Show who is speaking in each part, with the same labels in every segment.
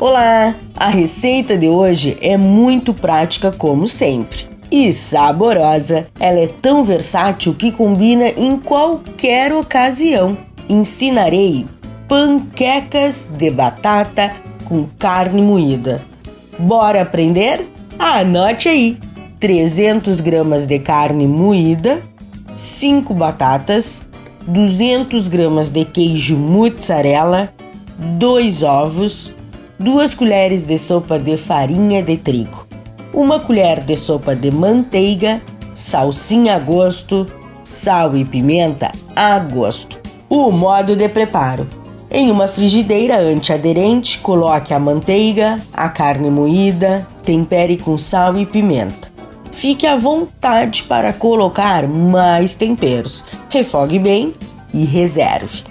Speaker 1: Olá! A receita de hoje é muito prática como sempre. E saborosa, ela é tão versátil que combina em qualquer ocasião. Ensinarei panquecas de batata com carne moída. Bora aprender? Anote aí: 300 gramas de carne moída, 5 batatas, 200 gramas de queijo mozzarella, 2 ovos, 2 colheres de sopa de farinha de trigo, uma colher de sopa de manteiga, salsinha a gosto, sal e pimenta a gosto. O modo de preparo: em uma frigideira antiaderente, coloque a manteiga, a carne moída, tempere com sal e pimenta. Fique à vontade para colocar mais temperos. Refogue bem e reserve.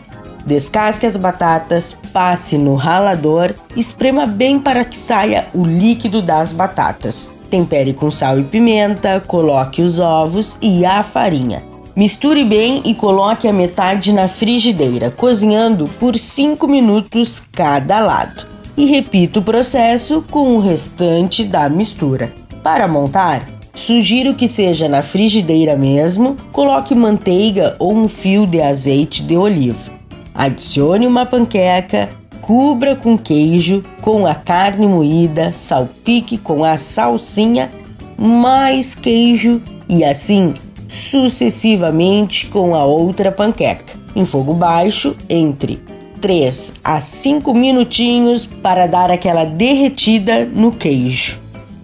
Speaker 1: Descasque as batatas, passe no ralador, esprema bem para que saia o líquido das batatas. Tempere com sal e pimenta, coloque os ovos e a farinha. Misture bem e coloque a metade na frigideira, cozinhando por 5 minutos cada lado. E repita o processo com o restante da mistura. Para montar, sugiro que seja na frigideira mesmo, coloque manteiga ou um fio de azeite de oliva. Adicione uma panqueca, cubra com queijo, com a carne moída, salpique com a salsinha, mais queijo e assim sucessivamente com a outra panqueca, em fogo baixo, entre 3 a 5 minutinhos para dar aquela derretida no queijo.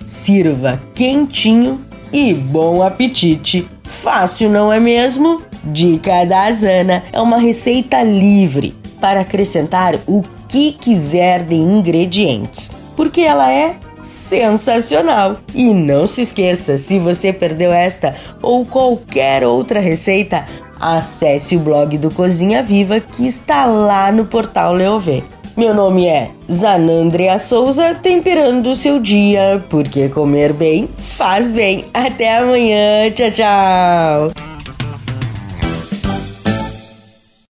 Speaker 1: Sirva quentinho e bom apetite! Fácil, não é mesmo? Dica da Zana é uma receita livre para acrescentar o que quiser de ingredientes, porque ela é sensacional. E não se esqueça, se você perdeu esta ou qualquer outra receita, acesse o blog do Cozinha Viva que está lá no portal Leovê. Meu nome é Zanandrea Souza, temperando o seu dia, porque comer bem faz bem. Até amanhã, tchau, tchau!